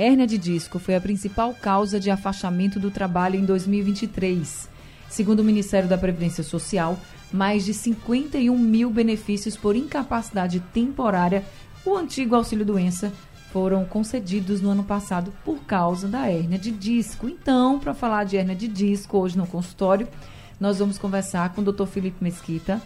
hérnia de disco foi a principal causa de afastamento do trabalho em 2023. Segundo o Ministério da Previdência Social, mais de 51 mil benefícios por incapacidade temporária, o antigo auxílio-doença, foram concedidos no ano passado por causa da hérnia de disco. Então, para falar de hérnia de disco, hoje no consultório, nós vamos conversar com o Dr. Felipe Mesquita,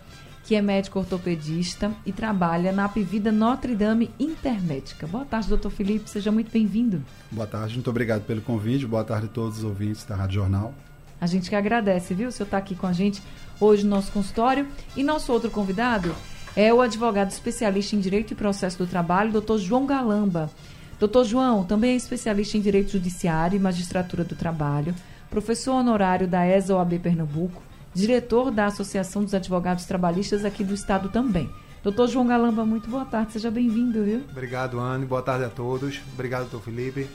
que é médico ortopedista e trabalha na Apivida Notre Dame Intermédica. Boa tarde, doutor Felipe, seja muito bem-vindo. Boa tarde, muito obrigado pelo convite. Boa tarde a todos os ouvintes da Rádio Jornal. A gente que agradece, viu? O senhor está aqui com a gente hoje no nosso consultório. E nosso outro convidado é o advogado especialista em Direito e Processo do Trabalho, doutor João Galamba. Doutor João também é especialista em Direito Judiciário e Magistratura do Trabalho, professor honorário da ESA OAB Pernambuco, diretor da Associação dos Advogados Trabalhistas aqui do Estado também. Doutor João Galamba, muito boa tarde, seja bem-vindo, viu? Obrigado, Anne, boa tarde a todos. Obrigado, doutor Felipe.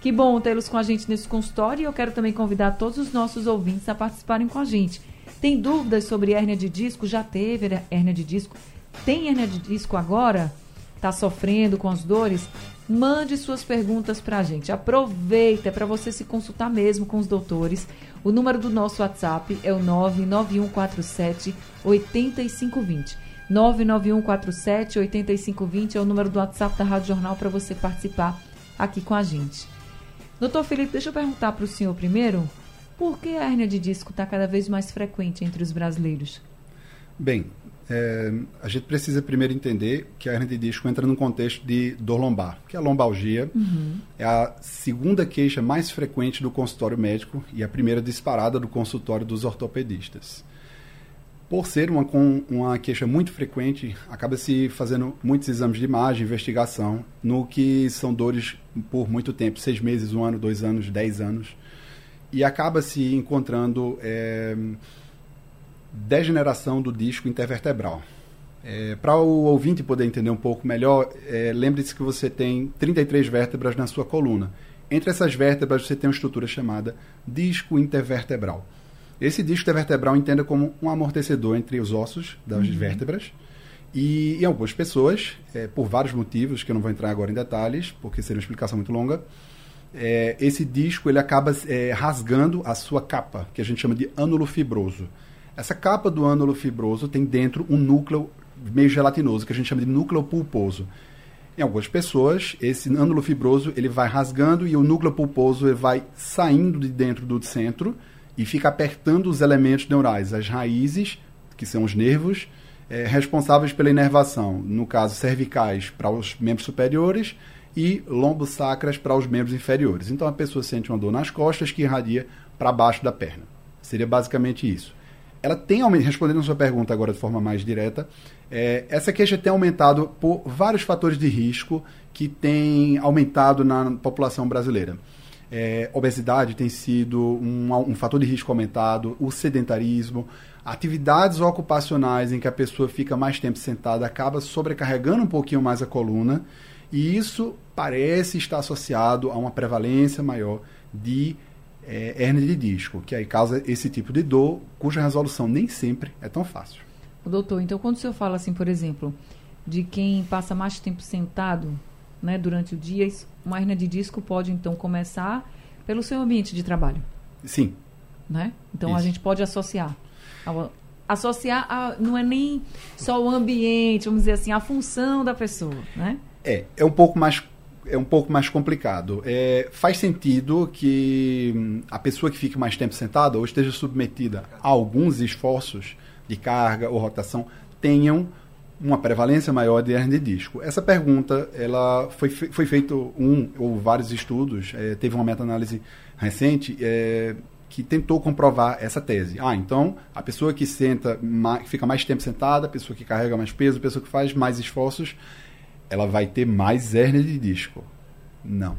Que bom tê-los com a gente nesse consultório e eu quero também convidar todos os nossos ouvintes a participarem com a gente. Tem dúvidas sobre hérnia de disco? Já teve hérnia de disco? Tem hérnia de disco agora? Está sofrendo com as dores? Mande suas perguntas para a gente. Aproveita para você se consultar mesmo com os doutores. O número do nosso WhatsApp é o 99147 8520. 99147 8520 é o número do WhatsApp da Rádio Jornal para você participar aqui com a gente. Doutor Felipe, deixa eu perguntar para o senhor primeiro, por que a hérnia de disco está cada vez mais frequente entre os brasileiros? Bem, é, a gente precisa primeiro entender que a hernia de disco entra no contexto de dor lombar, que é a lombalgia uhum. é a segunda queixa mais frequente do consultório médico e a primeira disparada do consultório dos ortopedistas. Por ser uma, uma queixa muito frequente, acaba se fazendo muitos exames de imagem, investigação, no que são dores por muito tempo, seis meses, um ano, dois anos, dez anos, e acaba se encontrando é, degeneração do disco intervertebral. É, Para o ouvinte poder entender um pouco melhor, é, lembre-se que você tem 33 vértebras na sua coluna. Entre essas vértebras você tem uma estrutura chamada disco intervertebral. Esse disco intervertebral entenda como um amortecedor entre os ossos das uhum. vértebras. E em algumas pessoas, é, por vários motivos, que eu não vou entrar agora em detalhes, porque seria uma explicação muito longa, é, esse disco ele acaba é, rasgando a sua capa, que a gente chama de ânulo fibroso. Essa capa do ânulo fibroso tem dentro um núcleo meio gelatinoso, que a gente chama de núcleo pulposo. Em algumas pessoas, esse ânulo fibroso ele vai rasgando e o núcleo pulposo ele vai saindo de dentro do centro e fica apertando os elementos neurais, as raízes, que são os nervos, é, responsáveis pela inervação, no caso cervicais para os membros superiores e lombosacras para os membros inferiores. Então a pessoa sente uma dor nas costas que irradia para baixo da perna. Seria basicamente isso ela tem respondendo a sua pergunta agora de forma mais direta, é, essa queixa tem aumentado por vários fatores de risco que têm aumentado na população brasileira. É, obesidade tem sido um, um, fator de risco aumentado, o sedentarismo, atividades ocupacionais em que a pessoa fica mais tempo sentada acaba sobrecarregando um pouquinho mais a coluna, e isso parece estar associado a uma prevalência maior de é, hernia de disco, que aí causa esse tipo de dor, cuja resolução nem sempre é tão fácil. Doutor, então quando o senhor fala assim, por exemplo, de quem passa mais tempo sentado né, durante o dia, uma hernia de disco pode então começar pelo seu ambiente de trabalho? Sim. Né? Então Isso. a gente pode associar. Associar a, não é nem só o ambiente, vamos dizer assim, a função da pessoa, né? É, é um pouco mais é um pouco mais complicado. É, faz sentido que hum, a pessoa que fique mais tempo sentada ou esteja submetida a alguns esforços de carga ou rotação tenham uma prevalência maior de hernia de disco. Essa pergunta ela foi, foi feito um ou vários estudos, é, teve uma meta-análise recente é, que tentou comprovar essa tese. Ah, então a pessoa que senta, fica mais tempo sentada, a pessoa que carrega mais peso, a pessoa que faz mais esforços, ela vai ter mais hérnia de disco. Não.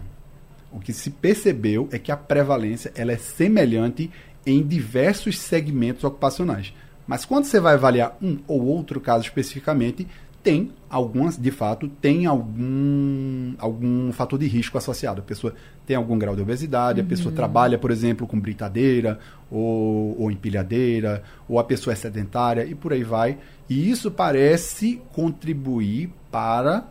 O que se percebeu é que a prevalência ela é semelhante em diversos segmentos ocupacionais. Mas quando você vai avaliar um ou outro caso especificamente, tem algumas, de fato, tem algum, algum fator de risco associado. A pessoa tem algum grau de obesidade, uhum. a pessoa trabalha, por exemplo, com britadeira ou, ou empilhadeira, ou a pessoa é sedentária e por aí vai. E isso parece contribuir para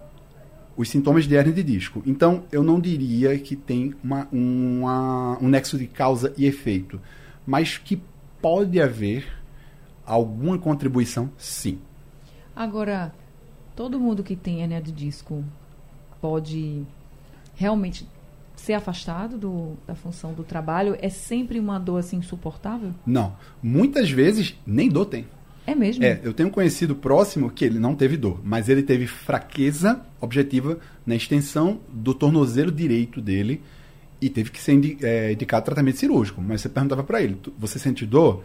os sintomas de hernia de disco. Então, eu não diria que tem uma, uma, um nexo de causa e efeito, mas que pode haver alguma contribuição, sim. Agora, todo mundo que tem hernia de disco pode realmente ser afastado do, da função do trabalho? É sempre uma dor assim insuportável? Não. Muitas vezes nem dor tem. É mesmo? É, eu tenho um conhecido próximo que ele não teve dor, mas ele teve fraqueza objetiva na extensão do tornozelo direito dele e teve que ser é, indicado tratamento cirúrgico. Mas você perguntava para ele, você sente dor?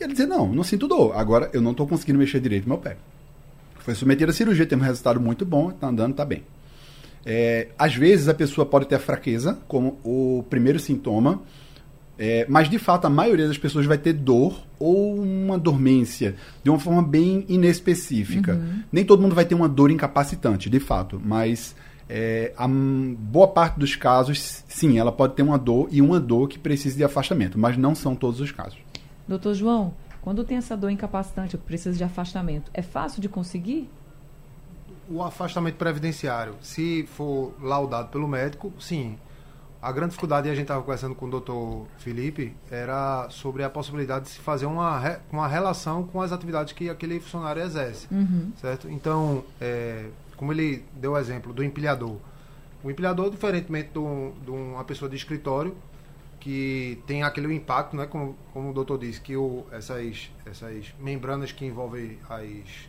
E ele dizia, não, não sinto dor. Agora eu não estou conseguindo mexer direito meu pé. Foi submetido à cirurgia, teve um resultado muito bom, está andando, está bem. É, às vezes a pessoa pode ter a fraqueza como o primeiro sintoma, é, mas de fato a maioria das pessoas vai ter dor ou uma dormência de uma forma bem inespecífica. Uhum. Nem todo mundo vai ter uma dor incapacitante, de fato, mas é, a boa parte dos casos, sim, ela pode ter uma dor e uma dor que precisa de afastamento, mas não são todos os casos. Doutor João, quando tem essa dor incapacitante, que precisa de afastamento, é fácil de conseguir? O afastamento previdenciário, se for laudado pelo médico, sim. A grande dificuldade, e a gente estava conversando com o doutor Felipe, era sobre a possibilidade de se fazer uma, uma relação com as atividades que aquele funcionário exerce. Uhum. Certo? Então, é, como ele deu o exemplo do empilhador. O empilhador, diferentemente de uma pessoa de escritório, que tem aquele impacto, né, como, como o doutor disse, que o, essas, essas membranas que envolvem as...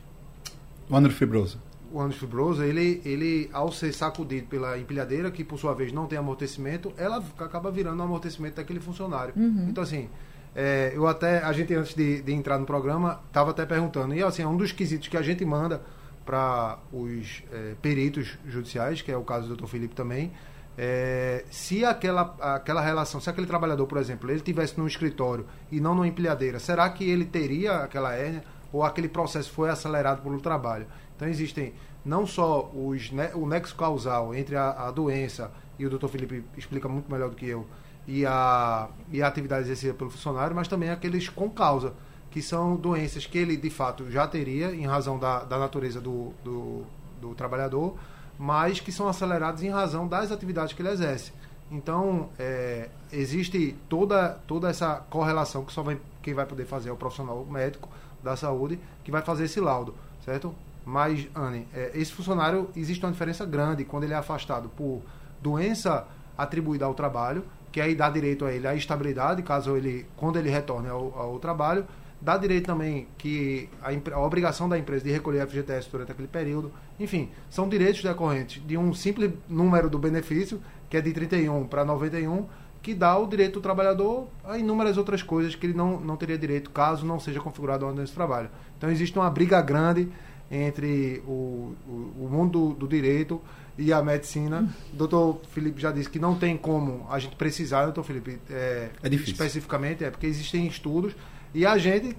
Fibroso. O ânus fibroso, ele, ele, ao ser sacudido pela empilhadeira, que por sua vez não tem amortecimento, ela acaba virando o amortecimento daquele funcionário. Uhum. Então, assim, é, eu até, a gente antes de, de entrar no programa, estava até perguntando, e assim, é um dos quesitos que a gente manda para os é, peritos judiciais, que é o caso do doutor Felipe também, é, se aquela, aquela relação, se aquele trabalhador, por exemplo, ele tivesse no escritório e não numa empilhadeira, será que ele teria aquela hérnia ou aquele processo foi acelerado pelo trabalho? Então existem não só os, o nexo causal entre a, a doença, e o doutor Felipe explica muito melhor do que eu, e a, e a atividade exercida pelo funcionário, mas também aqueles com causa, que são doenças que ele de fato já teria em razão da, da natureza do, do, do trabalhador, mas que são acelerados em razão das atividades que ele exerce. Então, é, existe toda, toda essa correlação que só vai, quem vai poder fazer é o profissional médico da saúde que vai fazer esse laudo, certo? Mas, Anne, é, esse funcionário, existe uma diferença grande quando ele é afastado por doença atribuída ao trabalho, que aí dá direito a ele à estabilidade, caso ele, quando ele retorne ao, ao trabalho, Dá direito também que a, a, obrigação da empresa de recolher FGTS durante aquele período. Enfim, são direitos decorrentes de um simples número do benefício, que é de 31 para 91, que dá o direito do trabalhador a inúmeras outras coisas que ele não, não teria direito caso não seja configurado a ordem de trabalho. Então existe uma briga grande entre o, o, o mundo do, do, direito e a medicina. O doutor Felipe já disse que não tem como a gente precisar, doutor Felipe, é, é especificamente, é porque existem estudos e a gente,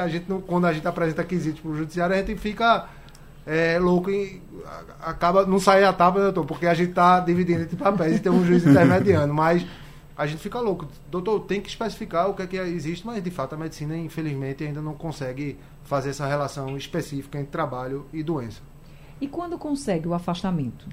a gente quando a gente apresenta quesitos para o judiciário, a gente fica é, louco e acaba não sair a tábua, doutor, porque a gente está dividindo entre papéis e tem um juiz intermediando, mas a gente fica louco. Doutor, tem que especificar o que é que existe, mas de fato a medicina, infelizmente, ainda não consegue fazer essa relação específica entre trabalho e doença. E quando consegue o afastamento?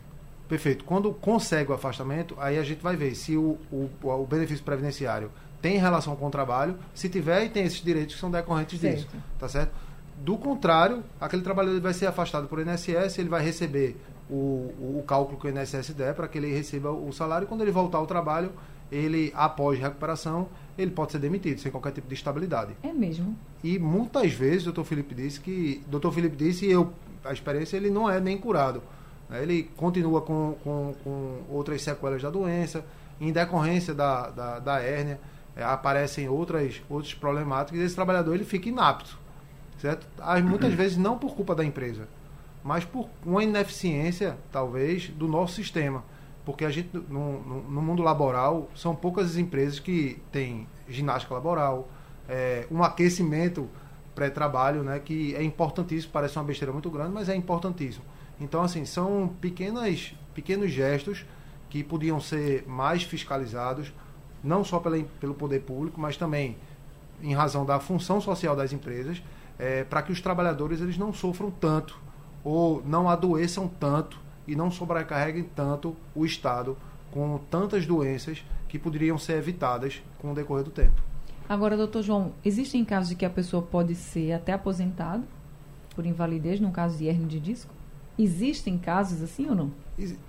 Perfeito. Quando consegue o afastamento, aí a gente vai ver se o, o, o benefício previdenciário tem relação com o trabalho, se tiver e tem esses direitos que são decorrentes certo. disso, tá certo? Do contrário, aquele trabalhador vai ser afastado por INSS, ele vai receber o, o, o cálculo que o INSS der para que ele receba o salário e quando ele voltar ao trabalho, ele após recuperação, ele pode ser demitido sem qualquer tipo de estabilidade. É mesmo. E muitas vezes o doutor Felipe disse que, doutor Felipe disse e eu a experiência ele não é nem curado. Né? Ele continua com, com, com outras sequelas da doença, em decorrência da, da, da hérnia é, aparecem outras, outros problemáticos e esse trabalhador ele fica inapto. Certo? Muitas vezes não por culpa da empresa, mas por uma ineficiência, talvez, do nosso sistema. Porque a gente, no, no, no mundo laboral, são poucas as empresas que têm ginástica laboral, é, um aquecimento pré-trabalho, né, que é importantíssimo, parece uma besteira muito grande, mas é importantíssimo. Então, assim, são pequenas, pequenos gestos que podiam ser mais fiscalizados, não só pela, pelo poder público, mas também em razão da função social das empresas, é, para que os trabalhadores eles não sofram tanto ou não adoeçam tanto e não sobrecarreguem tanto o Estado com tantas doenças que poderiam ser evitadas com o decorrer do tempo. Agora, doutor João, existem casos de que a pessoa pode ser até aposentado por invalidez, no caso de hernia de disco? Existem casos assim ou não?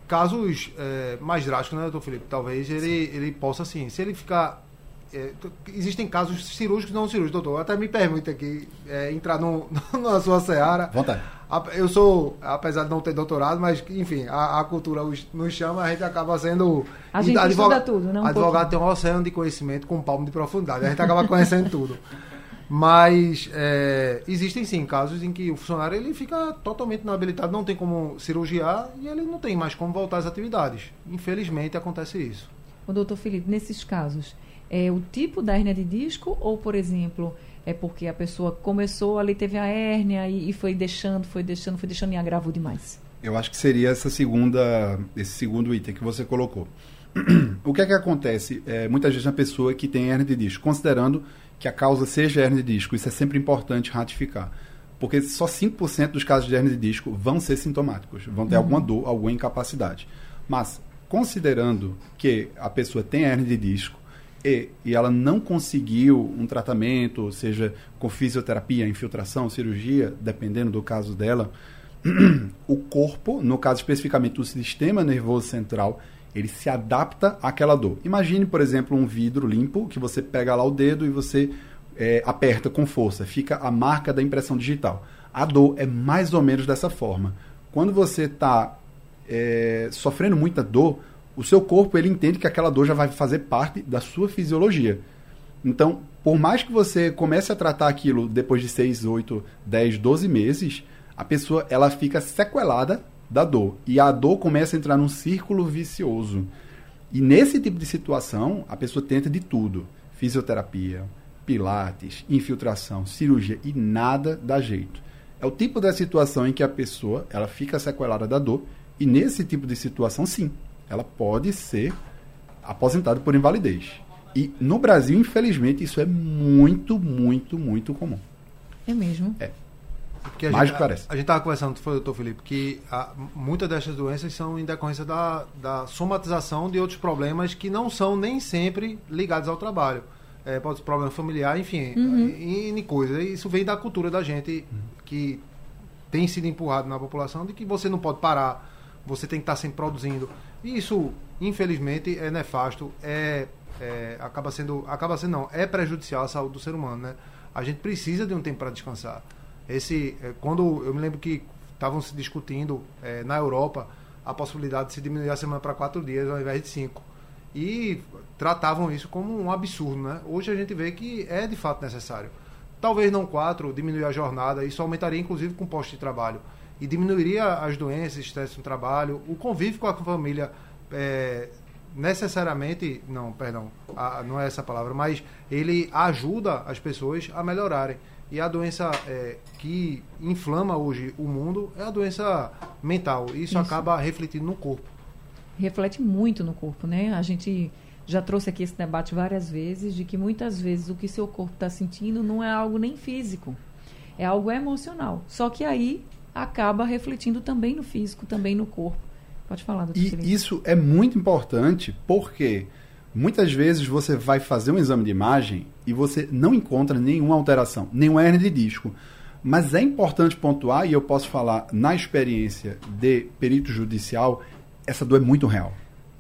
Casos é, mais drásticos, né, doutor Felipe? Talvez ele, ele possa, sim. Se ele ficar é, existem casos cirúrgicos e não cirúrgicos, doutor. Até me permite aqui é, entrar no, na sua seara. Vontade. Eu sou, apesar de não ter doutorado, mas, enfim, a, a cultura nos chama, a gente acaba sendo. A gente advoga, tudo, não? Um advogado tem um oceano de conhecimento com um palmo de profundidade. A gente acaba conhecendo tudo. Mas é, existem sim casos em que o funcionário ele fica totalmente inabilitado, não tem como cirurgiar e ele não tem mais como voltar às atividades. Infelizmente acontece isso. O doutor Felipe, nesses casos, é o tipo da hérnia de disco ou, por exemplo, é porque a pessoa começou ali, teve a hérnia e, e foi deixando, foi deixando, foi deixando e agravou demais? Eu acho que seria essa segunda, esse segundo item que você colocou. o que é que acontece? É, muitas vezes a pessoa que tem hérnia de disco, considerando que a causa seja hérnia de disco, isso é sempre importante ratificar. Porque só 5% dos casos de hérnia de disco vão ser sintomáticos, vão ter uhum. alguma dor, alguma incapacidade. Mas, considerando que a pessoa tem hérnia de disco, e, e ela não conseguiu um tratamento, seja com fisioterapia, infiltração, cirurgia, dependendo do caso dela, o corpo, no caso especificamente o sistema nervoso central, ele se adapta àquela dor. Imagine, por exemplo, um vidro limpo que você pega lá o dedo e você é, aperta com força, fica a marca da impressão digital. A dor é mais ou menos dessa forma. Quando você está é, sofrendo muita dor, o seu corpo ele entende que aquela dor já vai fazer parte da sua fisiologia. Então, por mais que você comece a tratar aquilo depois de 6, 8, 10, 12 meses, a pessoa ela fica sequelada da dor. E a dor começa a entrar num círculo vicioso. E nesse tipo de situação, a pessoa tenta de tudo: fisioterapia, pilates, infiltração, cirurgia e nada dá jeito. É o tipo da situação em que a pessoa ela fica sequelada da dor. E nesse tipo de situação, sim, ela pode ser aposentada por invalidez. E no Brasil, infelizmente, isso é muito, muito, muito comum. É mesmo? É. Porque a Mais gente, parece. A, a gente estava conversando, foi, doutor Felipe, que a, muitas dessas doenças são em decorrência da, da somatização de outros problemas que não são nem sempre ligados ao trabalho. É, pode ser problema familiar, enfim, uhum. N coisas. Isso vem da cultura da gente que tem sido empurrado na população de que você não pode parar, você tem que estar sempre produzindo. E isso, infelizmente, é nefasto, é, é, acaba sendo, acaba sendo não, é prejudicial à saúde do ser humano, né? A gente precisa de um tempo para descansar. Esse, é, quando eu me lembro que estavam se discutindo é, na Europa a possibilidade de se diminuir a semana para quatro dias ao invés de cinco e tratavam isso como um absurdo, né? Hoje a gente vê que é de fato necessário. Talvez não quatro, diminuir a jornada, isso aumentaria inclusive com posto de trabalho e diminuiria as doenças, estresse no trabalho, o convívio com a família é, necessariamente, não, perdão, a, não é essa palavra, mas ele ajuda as pessoas a melhorarem. E a doença é, que inflama hoje o mundo é a doença mental. Isso, isso acaba refletindo no corpo. Reflete muito no corpo, né? A gente já trouxe aqui esse debate várias vezes de que muitas vezes o que seu corpo está sentindo não é algo nem físico, é algo emocional. Só que aí acaba refletindo também no físico, também no corpo. Pode falar, doutor E Felipe. isso é muito importante porque muitas vezes você vai fazer um exame de imagem e você não encontra nenhuma alteração, nenhuma hernia de disco. Mas é importante pontuar, e eu posso falar na experiência de perito judicial, essa dor é muito real.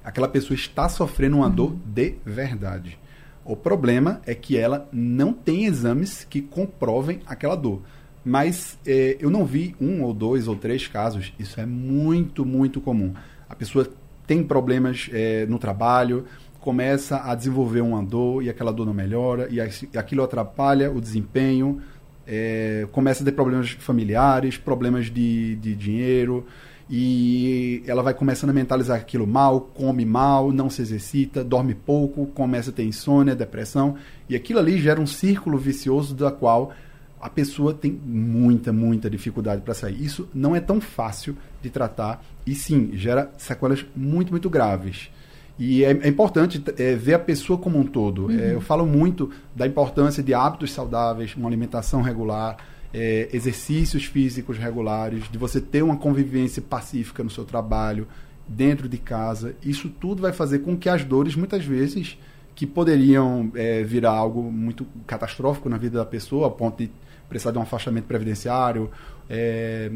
Aquela pessoa está sofrendo uma uhum. dor de verdade. O problema é que ela não tem exames que comprovem aquela dor. Mas é, eu não vi um ou dois ou três casos. Isso é muito, muito comum. A pessoa tem problemas é, no trabalho, começa a desenvolver uma dor e aquela dor não melhora, e aquilo atrapalha o desempenho, é, começa a ter problemas familiares, problemas de, de dinheiro. e ela vai começando a mentalizar aquilo mal, come mal, não se exercita, dorme pouco, começa a ter insônia, depressão, e aquilo ali gera um círculo vicioso da qual a pessoa tem muita, muita dificuldade para sair. Isso não é tão fácil de tratar e sim, gera sequelas muito, muito graves. E é, é importante é, ver a pessoa como um todo. Uhum. É, eu falo muito da importância de hábitos saudáveis, uma alimentação regular, é, exercícios físicos regulares, de você ter uma convivência pacífica no seu trabalho, dentro de casa. Isso tudo vai fazer com que as dores, muitas vezes, que poderiam é, virar algo muito catastrófico na vida da pessoa, a ponto de precisar de um afastamento previdenciário, é,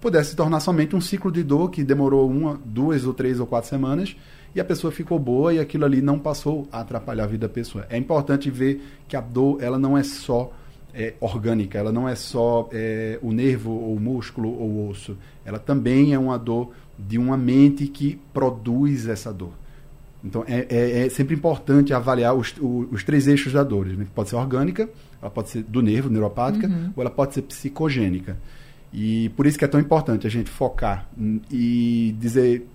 pudesse se tornar somente um ciclo de dor que demorou uma, duas ou três ou quatro semanas e a pessoa ficou boa e aquilo ali não passou a atrapalhar a vida da pessoa. É importante ver que a dor ela não é só é, orgânica, ela não é só é, o nervo ou o músculo ou o osso. Ela também é uma dor de uma mente que produz essa dor. Então é, é, é sempre importante avaliar os, os, os, três eixos da dor. Né? Pode ser orgânica, ela pode ser do nervo, neuropática, uhum. ou ela pode ser psicogênica. E por isso que é tão importante a gente focar e dizer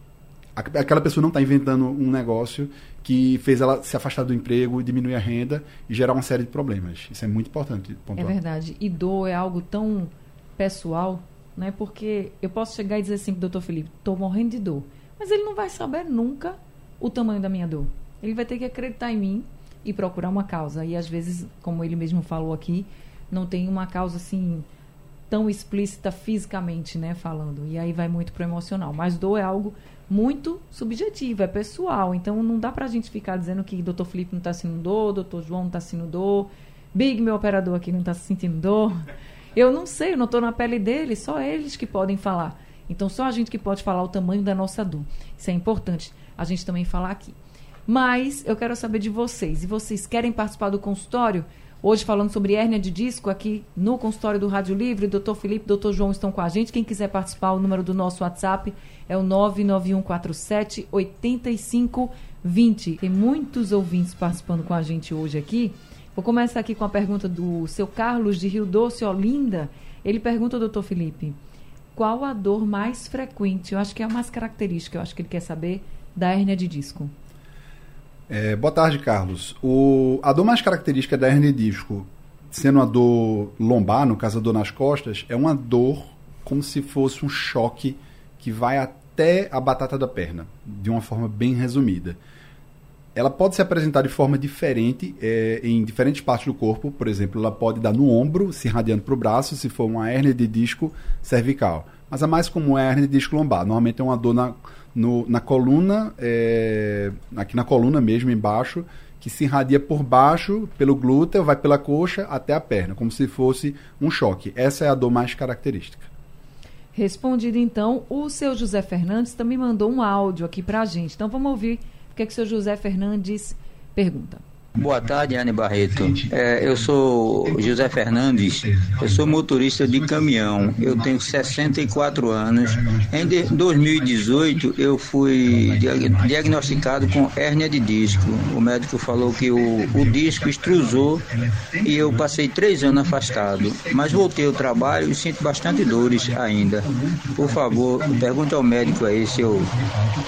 aquela pessoa não está inventando um negócio que fez ela se afastar do emprego, diminuir a renda e gerar uma série de problemas. Isso é muito importante. Pontuar. É verdade. E dor é algo tão pessoal, né? Porque eu posso chegar e dizer assim, doutor Felipe, estou morrendo de dor. Mas ele não vai saber nunca o tamanho da minha dor. Ele vai ter que acreditar em mim e procurar uma causa. E às vezes, como ele mesmo falou aqui, não tem uma causa assim tão explícita fisicamente, né, falando. E aí vai muito pro emocional. Mas dor é algo muito subjetivo, é pessoal. Então não dá pra gente ficar dizendo que doutor Felipe não tá sentindo dor, doutor João não tá sentindo dor, Big, meu operador aqui, não tá sentindo dor. Eu não sei, eu não tô na pele dele, só eles que podem falar. Então só a gente que pode falar o tamanho da nossa dor. Isso é importante a gente também falar aqui. Mas eu quero saber de vocês. E vocês querem participar do consultório? Hoje falando sobre hérnia de disco aqui no consultório do Rádio Livre, doutor Felipe, doutor João estão com a gente. Quem quiser participar, o número do nosso WhatsApp é o 99147 8520. Tem muitos ouvintes participando com a gente hoje aqui. Vou começar aqui com a pergunta do seu Carlos de Rio Doce, Olinda. Ele pergunta, doutor Felipe, qual a dor mais frequente? Eu acho que é a mais característica, eu acho que ele quer saber da hérnia de disco. É, boa tarde, Carlos. O, a dor mais característica da hernia de disco, sendo a dor lombar, no caso a dor nas costas, é uma dor como se fosse um choque que vai até a batata da perna, de uma forma bem resumida. Ela pode se apresentar de forma diferente é, em diferentes partes do corpo. Por exemplo, ela pode dar no ombro, se irradiando para o braço, se for uma hernia de disco cervical. Mas a mais comum é a hernia de disco lombar. Normalmente é uma dor na no, na coluna, é, aqui na coluna mesmo, embaixo, que se irradia por baixo, pelo glúteo, vai pela coxa até a perna, como se fosse um choque. Essa é a dor mais característica. Respondido então, o seu José Fernandes também mandou um áudio aqui para a gente. Então vamos ouvir que, é que o seu José Fernandes pergunta. Boa tarde, Anne Barreto. É, eu sou José Fernandes, eu sou motorista de caminhão, eu tenho 64 anos. Em 2018, eu fui diagnosticado com hérnia de disco. O médico falou que o, o disco extrusou e eu passei três anos afastado. Mas voltei ao trabalho e sinto bastante dores ainda. Por favor, pergunte ao médico aí se eu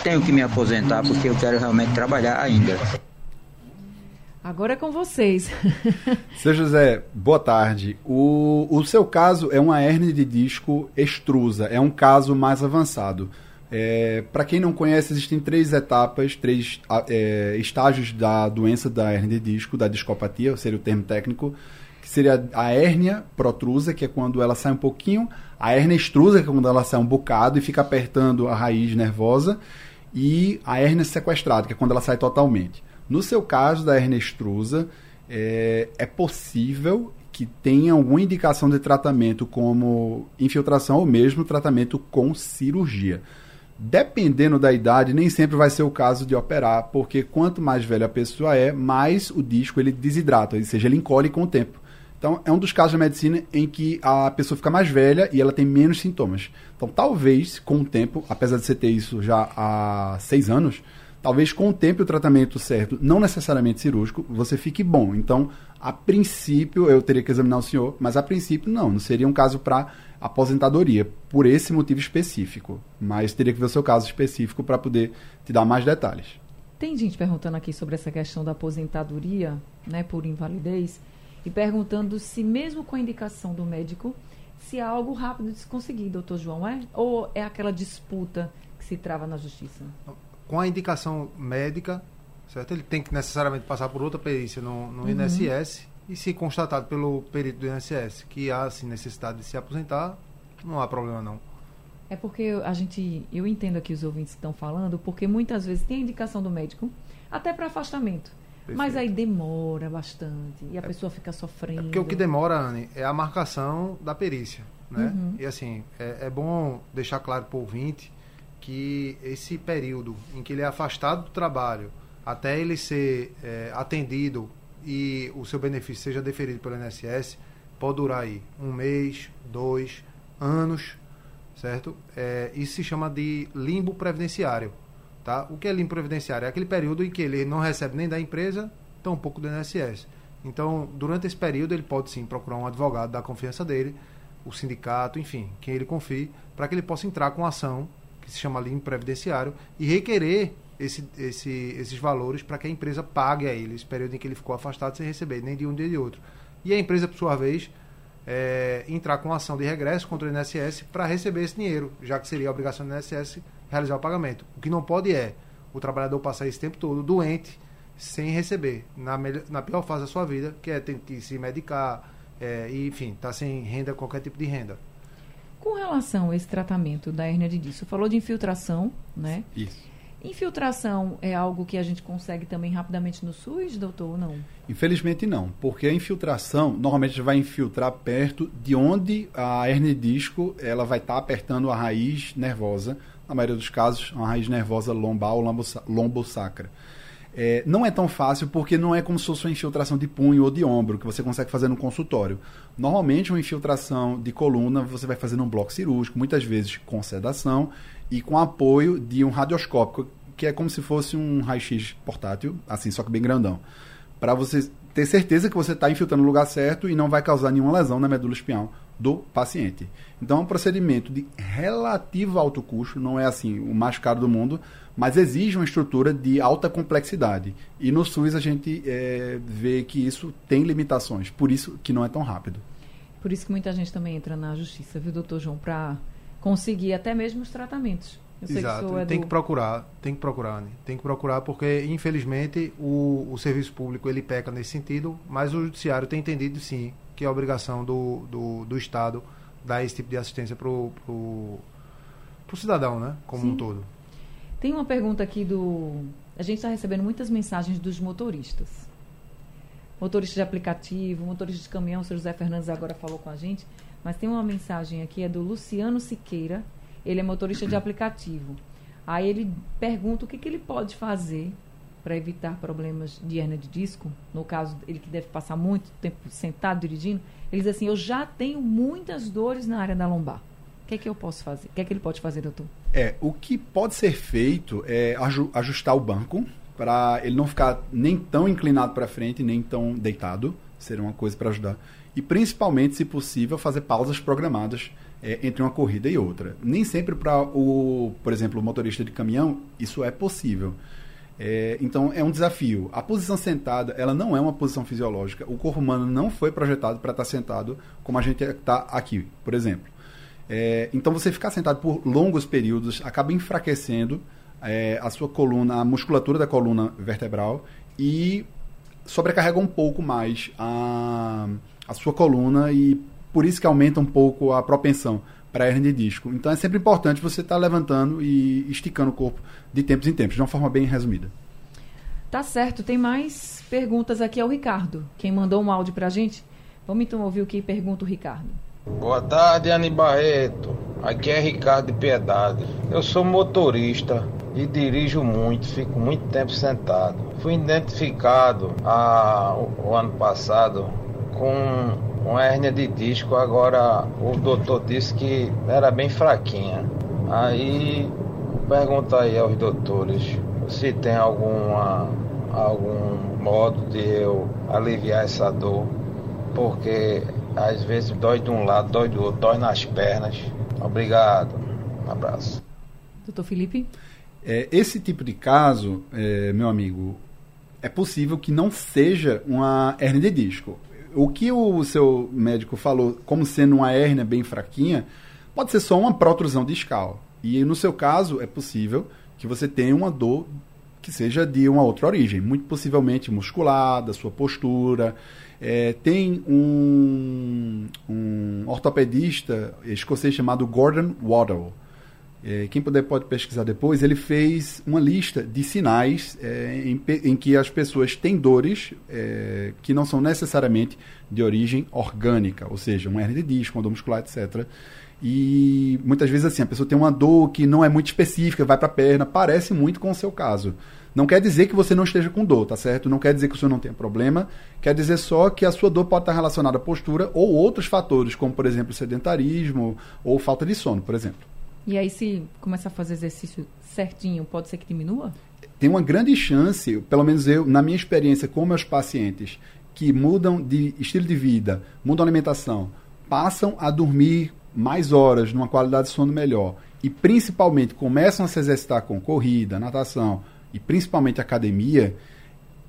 tenho que me aposentar, porque eu quero realmente trabalhar ainda. Agora é com vocês. Seu José, boa tarde. O, o seu caso é uma hernia de disco extrusa, é um caso mais avançado. É, Para quem não conhece, existem três etapas, três é, estágios da doença da hernia de disco, da discopatia, seria o termo técnico, que seria a hérnia protrusa, que é quando ela sai um pouquinho, a hérnia extrusa, que é quando ela sai um bocado e fica apertando a raiz nervosa, e a hérnia sequestrada, que é quando ela sai totalmente. No seu caso da hernia extrusa, é, é possível que tenha alguma indicação de tratamento como infiltração ou mesmo tratamento com cirurgia. Dependendo da idade, nem sempre vai ser o caso de operar, porque quanto mais velha a pessoa é, mais o disco ele desidrata, ou seja, ele encolhe com o tempo. Então, é um dos casos da medicina em que a pessoa fica mais velha e ela tem menos sintomas. Então, talvez, com o tempo, apesar de você ter isso já há seis anos, talvez com o tempo e o tratamento certo, não necessariamente cirúrgico, você fique bom. Então, a princípio, eu teria que examinar o senhor, mas a princípio não, não seria um caso para aposentadoria, por esse motivo específico. Mas teria que ver o seu caso específico para poder te dar mais detalhes. Tem gente perguntando aqui sobre essa questão da aposentadoria, né, por invalidez, e perguntando se mesmo com a indicação do médico, se é algo rápido de se conseguir, doutor João, é? Ou é aquela disputa que se trava na justiça? Com a indicação médica, certo? Ele tem que necessariamente passar por outra perícia no, no uhum. INSS e se constatado pelo perito do INSS que há assim, necessidade de se aposentar, não há problema não. É porque a gente, eu entendo aqui os ouvintes que estão falando, porque muitas vezes tem a indicação do médico, até para afastamento. Perfeito. Mas aí demora bastante e a é, pessoa fica sofrendo. É porque o que demora, Anne, é a marcação da perícia. Né? Uhum. E assim, é, é bom deixar claro para o ouvinte que esse período em que ele é afastado do trabalho até ele ser é, atendido e o seu benefício seja deferido pelo INSS pode durar aí um mês, dois, anos, certo? É, isso se chama de limbo previdenciário, tá? O que é limbo previdenciário? É aquele período em que ele não recebe nem da empresa, tampouco do INSS. Então, durante esse período, ele pode sim procurar um advogado da confiança dele, o sindicato, enfim, quem ele confie, para que ele possa entrar com ação que se chama limpo previdenciário, e requerer esse, esse, esses valores para que a empresa pague a ele esse período em que ele ficou afastado sem receber, nem de um dia de outro. E a empresa, por sua vez, é, entrar com ação de regresso contra o INSS para receber esse dinheiro, já que seria a obrigação do INSS realizar o pagamento. O que não pode é o trabalhador passar esse tempo todo doente, sem receber, na, melhor, na pior fase da sua vida, que é ter que se medicar, é, e, enfim, estar tá sem renda, qualquer tipo de renda. Com relação a esse tratamento da hernia de disco, falou de infiltração, né? Isso. Infiltração é algo que a gente consegue também rapidamente no SUS, doutor, ou não? Infelizmente não, porque a infiltração, normalmente vai infiltrar perto de onde a hernia de disco ela vai estar tá apertando a raiz nervosa, na maioria dos casos, uma raiz nervosa lombar ou lombosacra. É, não é tão fácil porque não é como se fosse uma infiltração de punho ou de ombro, que você consegue fazer no consultório. Normalmente, uma infiltração de coluna você vai fazer num bloco cirúrgico, muitas vezes com sedação e com apoio de um radioscópico, que é como se fosse um raio-x portátil, assim, só que bem grandão. Para você ter certeza que você está infiltrando no lugar certo e não vai causar nenhuma lesão na medula espinhal do paciente. Então, é um procedimento de relativo alto custo, não é assim o mais caro do mundo, mas exige uma estrutura de alta complexidade. E no SUS a gente é, vê que isso tem limitações, por isso que não é tão rápido. Por isso que muita gente também entra na justiça, viu, doutor João, para conseguir até mesmo os tratamentos. Eu Exato, que é tem do... que procurar, tem que procurar, né? tem que procurar porque infelizmente o, o serviço público ele peca nesse sentido, mas o judiciário tem entendido sim que é obrigação do, do, do Estado dar esse tipo de assistência para o cidadão, né, como sim. um todo. Tem uma pergunta aqui do. A gente está recebendo muitas mensagens dos motoristas. Motorista de aplicativo, motorista de caminhão, o senhor José Fernandes agora falou com a gente, mas tem uma mensagem aqui, é do Luciano Siqueira, ele é motorista de aplicativo. Aí ele pergunta o que, que ele pode fazer para evitar problemas de hernia de disco, no caso, ele que deve passar muito tempo sentado dirigindo, ele diz assim, eu já tenho muitas dores na área da lombar. O que é que eu posso fazer? O que é que ele pode fazer, doutor? É, o que pode ser feito é ajustar o banco para ele não ficar nem tão inclinado para frente, nem tão deitado. Seria uma coisa para ajudar. E principalmente, se possível, fazer pausas programadas é, entre uma corrida e outra. Nem sempre para o, por exemplo, o motorista de caminhão, isso é possível. É, então é um desafio. A posição sentada, ela não é uma posição fisiológica. O corpo humano não foi projetado para estar sentado como a gente está aqui, por exemplo. É, então você ficar sentado por longos períodos acaba enfraquecendo é, a sua coluna, a musculatura da coluna vertebral e sobrecarrega um pouco mais a, a sua coluna e por isso que aumenta um pouco a propensão para hernia de disco. Então é sempre importante você estar tá levantando e esticando o corpo de tempos em tempos, de uma forma bem resumida. Tá certo, tem mais perguntas aqui ao Ricardo, quem mandou um áudio para a gente. Vamos então ouvir o que pergunta o Ricardo. Boa tarde, Ani Barreto. Aqui é Ricardo de Piedade. Eu sou motorista e dirijo muito, fico muito tempo sentado. Fui identificado há, o ano passado com uma hérnia de disco, agora o doutor disse que era bem fraquinha. Aí pergunta aí aos doutores se tem alguma, algum modo de eu aliviar essa dor, porque às vezes dói de um lado, dói do outro, dói nas pernas. Obrigado. Um abraço. Doutor Felipe? É, esse tipo de caso, é, meu amigo, é possível que não seja uma hernia de disco. O que o seu médico falou como sendo uma hernia bem fraquinha, pode ser só uma protrusão discal. E no seu caso, é possível que você tenha uma dor que seja de uma outra origem, muito possivelmente muscular, da sua postura. É, tem um, um ortopedista escocês chamado Gordon Waddell é, quem puder pode pesquisar depois, ele fez uma lista de sinais é, em, em, que as pessoas têm dores é, que não são necessariamente de origem orgânica, ou seja, um hernia de disco, uma dor muscular, etc. E muitas vezes assim, a pessoa tem uma dor que não é muito específica, vai para a perna, parece muito com o seu caso. Não quer dizer que você não esteja com dor, tá certo? Não quer dizer que o senhor não tenha problema, quer dizer só que a sua dor pode estar relacionada à postura ou outros fatores, como por exemplo sedentarismo ou falta de sono, por exemplo. E aí, se começar a fazer exercício certinho, pode ser que diminua? Tem uma grande chance, pelo menos eu, na minha experiência com meus pacientes, que mudam de estilo de vida, mudam a alimentação, passam a dormir mais horas, numa qualidade de sono melhor, e principalmente começam a se exercitar com corrida, natação e principalmente academia,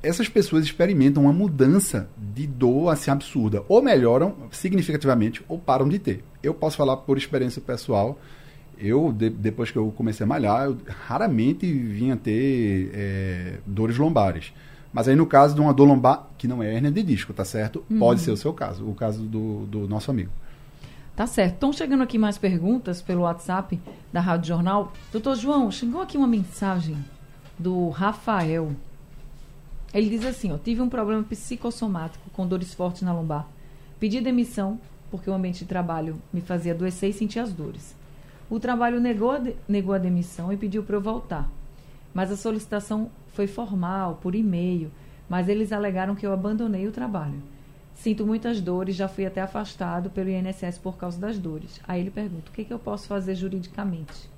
essas pessoas experimentam uma mudança de dor assim absurda. Ou melhoram significativamente ou param de ter. Eu posso falar por experiência pessoal eu, de, depois que eu comecei a malhar, eu raramente vinha ter é, dores lombares. Mas aí no caso de uma dor lombar, que não é hérnia de disco, tá certo? Uhum. Pode ser o seu caso, o caso do, do nosso amigo. Tá certo. Estão chegando aqui mais perguntas pelo WhatsApp da Rádio Jornal. Doutor João, chegou aqui uma mensagem do Rafael. Ele diz assim, ó, tive um problema psicossomático com dores fortes na lombar. Pedi demissão porque o ambiente de trabalho me fazia adoecer e sentir as dores. O trabalho negou, negou a demissão e pediu para eu voltar. Mas a solicitação foi formal, por e-mail, mas eles alegaram que eu abandonei o trabalho. Sinto muitas dores, já fui até afastado pelo INSS por causa das dores. Aí ele pergunta: o que, que eu posso fazer juridicamente?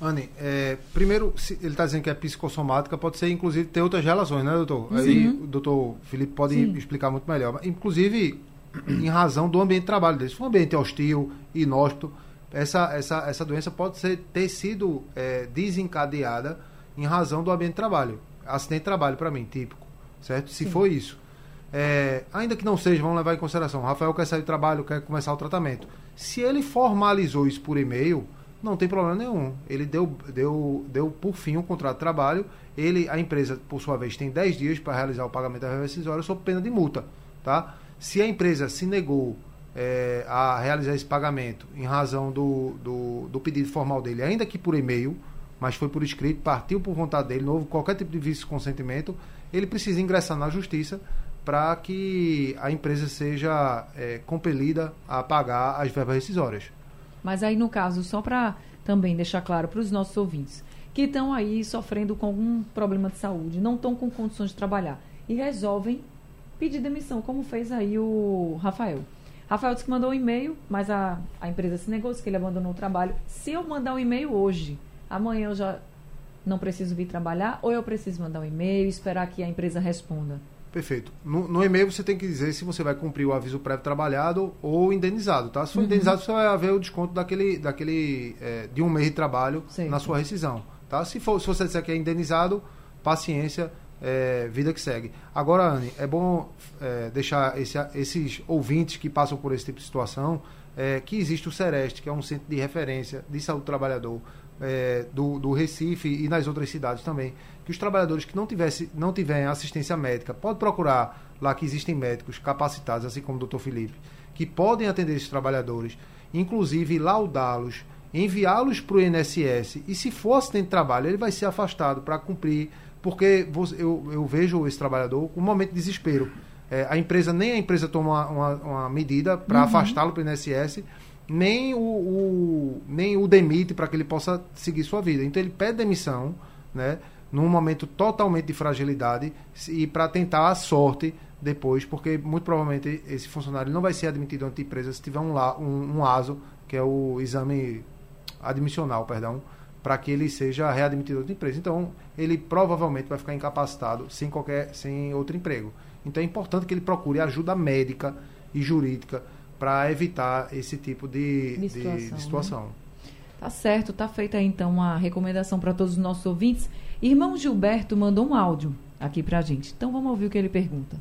Anne, é, primeiro, ele está dizendo que é psicossomática, pode ser inclusive ter outras relações, né, doutor? Sim. Aí o doutor Felipe pode Sim. explicar muito melhor. Inclusive, em razão do ambiente de trabalho dele. Se for um ambiente hostil, inóspito, essa, essa, essa doença pode ser, ter sido é, desencadeada em razão do ambiente de trabalho. Acidente de trabalho, para mim, típico. Certo? Se Sim. for isso. É, ainda que não seja, vamos levar em consideração. O Rafael quer sair do trabalho, quer começar o tratamento. Se ele formalizou isso por e-mail, não tem problema nenhum. Ele deu, deu, deu por fim o contrato de trabalho. Ele, a empresa, por sua vez, tem 10 dias para realizar o pagamento da rescisória sob pena de multa. Tá? Se a empresa se negou é, a realizar esse pagamento em razão do, do, do, pedido formal dele, ainda que por e-mail, mas foi por escrito, partiu por vontade dele, não houve qualquer tipo de vice-consentimento, ele precisa ingressar na justiça para que a empresa seja é, compelida a pagar as verbas rescisórias. Mas aí, no caso, só para também deixar claro para os nossos ouvintes, que estão aí sofrendo com algum problema de saúde, não estão com condições de trabalhar e resolvem pedir demissão, como fez aí o Rafael. Rafael disse que mandou um e-mail, mas a, a empresa se negou, disse que ele abandonou o trabalho. Se eu mandar um e-mail hoje, amanhã eu já não preciso vir trabalhar, ou eu preciso mandar um e-mail e esperar que a empresa responda? Perfeito. No, no, e-mail você tem que dizer se você vai cumprir o aviso prévio trabalhado ou indenizado, tá? Se for uhum. indenizado, você vai haver o desconto daquele, daquele é, de um mês de trabalho certo. na sua rescisão, tá? Se, for, se você disser que é indenizado, paciência, é, vida que segue. Agora, Anne, é bom é, deixar esse, esses ouvintes que passam por esse tipo de situação é, que existe o Sereste, que é um centro de referência de saúde do trabalhador é, do, do, Recife e nas outras cidades também. Que os trabalhadores que não, tivesse, não tiverem assistência médica, pode procurar lá que existem médicos capacitados, assim como o doutor Felipe, que podem atender esses trabalhadores, inclusive laudá-los, enviá-los para o INSS e se for acidente de trabalho, ele vai ser afastado para cumprir porque eu, eu vejo esse trabalhador com um momento de desespero. É, a empresa, nem a empresa toma uma, uma, uma medida para uhum. afastá-lo para o INSS, nem o, o, nem o demite para que ele possa seguir sua vida. Então ele pede demissão, né, num momento totalmente de fragilidade e para tentar a sorte depois, porque muito provavelmente esse funcionário não vai ser admitido ante empresa se tiver um, um, um ASO, que é o exame admissional, perdão, para que ele seja readmitido outra empresa. Então, ele provavelmente vai ficar incapacitado sem qualquer sem outro emprego. Então, é importante que ele procure ajuda médica e jurídica para evitar esse tipo de, de situação. De, de situação. Né? Tá certo, tá feita então uma recomendação para todos os nossos ouvintes. Irmão Gilberto mandou um áudio aqui para a gente. Então vamos ouvir o que ele pergunta.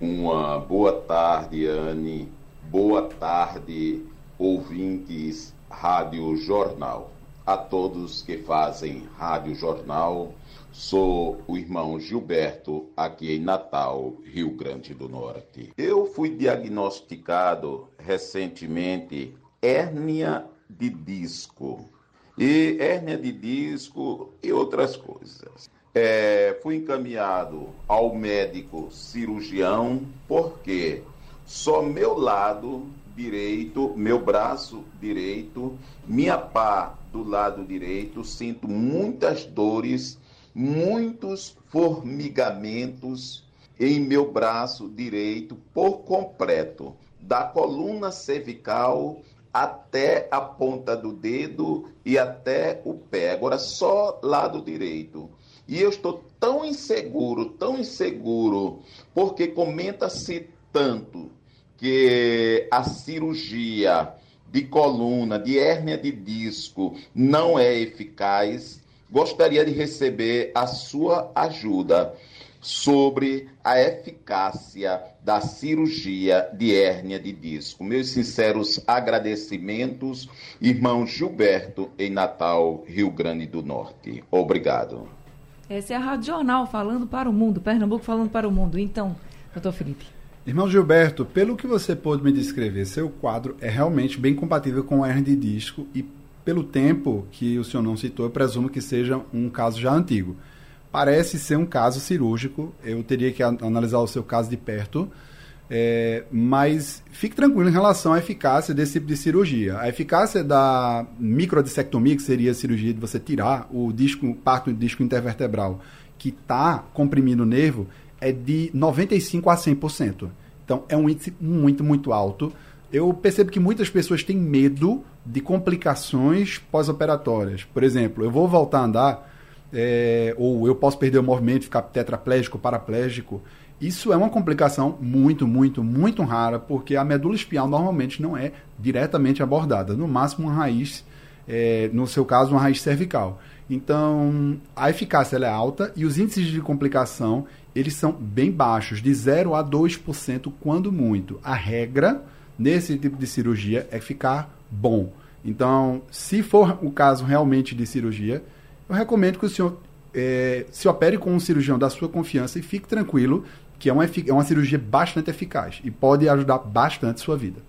Uma boa tarde, Anne. Boa tarde, ouvintes Rádio Jornal a todos que fazem Rádio Jornal. Sou o irmão Gilberto, aqui em Natal, Rio Grande do Norte. Eu fui diagnosticado recentemente hérnia de disco. E hérnia de disco e outras coisas. É, fui encaminhado ao médico cirurgião porque só meu lado direito, meu braço direito, minha pá do lado direito, sinto muitas dores, muitos formigamentos em meu braço direito por completo, da coluna cervical até a ponta do dedo e até o pé. Agora só lado direito. E eu estou tão inseguro, tão inseguro, porque comenta-se tanto que a cirurgia de coluna, de hérnia de disco não é eficaz, gostaria de receber a sua ajuda sobre a eficácia da cirurgia de hérnia de disco. Meus sinceros agradecimentos, irmão Gilberto, em Natal, Rio Grande do Norte. Obrigado. Essa é a Rádio Jornal falando para o mundo, Pernambuco falando para o mundo. Então, doutor Felipe. Irmão Gilberto, pelo que você pôde me descrever, seu quadro é realmente bem compatível com o hernia de disco e pelo tempo que o senhor não citou, eu presumo que seja um caso já antigo. Parece ser um caso cirúrgico, eu teria que analisar o seu caso de perto, é, mas fique tranquilo em relação à eficácia desse tipo de cirurgia. A eficácia da microdissectomia, que seria a cirurgia de você tirar o disco, parte do disco intervertebral que está comprimindo o nervo, é de 95% a 100%. Então, é um índice muito, muito alto. Eu percebo que muitas pessoas têm medo de complicações pós-operatórias. Por exemplo, eu vou voltar a andar, é, ou eu posso perder o movimento, ficar tetraplégico, paraplégico. Isso é uma complicação muito, muito, muito rara, porque a medula espinhal normalmente não é diretamente abordada. No máximo, uma raiz, é, no seu caso, uma raiz cervical. Então, a eficácia é alta e os índices de complicação eles são bem baixos, de 0 a 2% quando muito. A regra nesse tipo de cirurgia é ficar bom. Então, se for o caso realmente de cirurgia, eu recomendo que o senhor é, se opere com um cirurgião da sua confiança e fique tranquilo que é uma, é uma cirurgia bastante eficaz e pode ajudar bastante sua vida.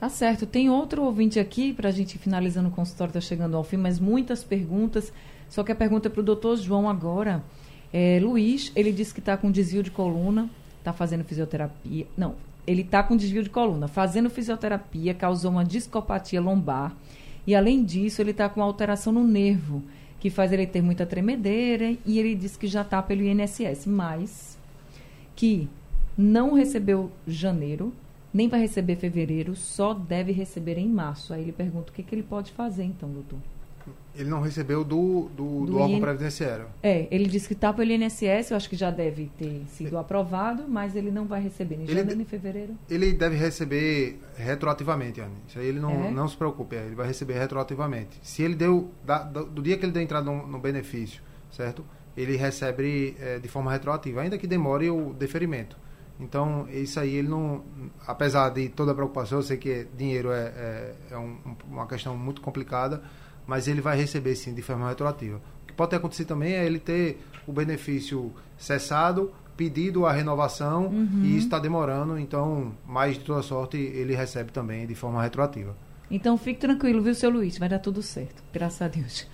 Tá certo. Tem outro ouvinte aqui, para a gente finalizando o consultório, está chegando ao fim, mas muitas perguntas. Só que a pergunta é para o doutor João agora. É, Luiz, ele disse que está com desvio de coluna, está fazendo fisioterapia. Não, ele está com desvio de coluna, fazendo fisioterapia, causou uma discopatia lombar. E além disso, ele está com alteração no nervo, que faz ele ter muita tremedeira. E ele disse que já está pelo INSS, mas que não recebeu janeiro, nem vai receber fevereiro, só deve receber em março. Aí ele pergunta o que, que ele pode fazer, então, doutor. Ele não recebeu do, do, do, do órgão IN... previdenciário. É, ele disse que está pelo INSS, eu acho que já deve ter sido aprovado, mas ele não vai receber nem janeiro nem fevereiro. Ele deve receber retroativamente, Anne. Isso aí ele não, é? não se preocupe, ele vai receber retroativamente. Se ele deu, da, do dia que ele deu entrada no, no benefício, certo? Ele recebe é, de forma retroativa, ainda que demore o deferimento. Então, isso aí ele não. Apesar de toda a preocupação, eu sei que dinheiro é, é, é um, uma questão muito complicada mas ele vai receber sim de forma retroativa. O que pode ter acontecido também é ele ter o benefício cessado, pedido a renovação uhum. e isso está demorando, então, mais de toda sorte, ele recebe também de forma retroativa. Então fique tranquilo, viu, seu Luiz? Vai dar tudo certo, graças a Deus.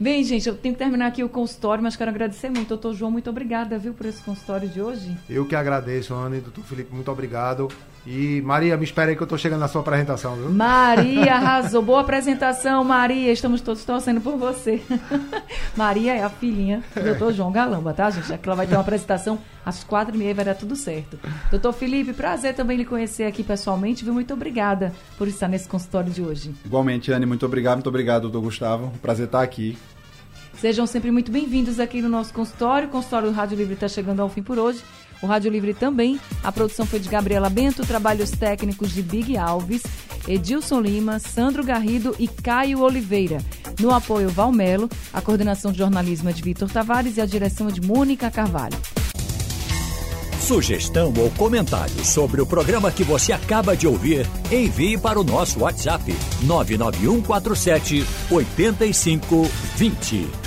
Bem, gente, eu tenho que terminar aqui o consultório, mas quero agradecer muito. Doutor João, muito obrigada, viu, por esse consultório de hoje. Eu que agradeço, Ana doutor Felipe, muito obrigado. E Maria, me espere aí que eu estou chegando na sua apresentação, viu? Maria arrasou. Boa apresentação, Maria. Estamos todos torcendo por você. Maria é a filhinha do doutor João Galamba, tá, gente? Aqui ela vai ter uma apresentação às quatro e meia vai dar tudo certo. Doutor Felipe, prazer também lhe conhecer aqui pessoalmente, viu? Muito obrigada por estar nesse consultório de hoje. Igualmente, Anne, muito obrigado. Muito obrigado, doutor Gustavo. Prazer estar aqui Sejam sempre muito bem-vindos aqui no nosso consultório. O consultório do Rádio Livre está chegando ao fim por hoje. O Rádio Livre também. A produção foi de Gabriela Bento, trabalhos técnicos de Big Alves, Edilson Lima, Sandro Garrido e Caio Oliveira. No apoio Valmelo, a coordenação de jornalismo é de Vitor Tavares e a direção é de Mônica Carvalho. Sugestão ou comentário sobre o programa que você acaba de ouvir, envie para o nosso WhatsApp 99147 8520.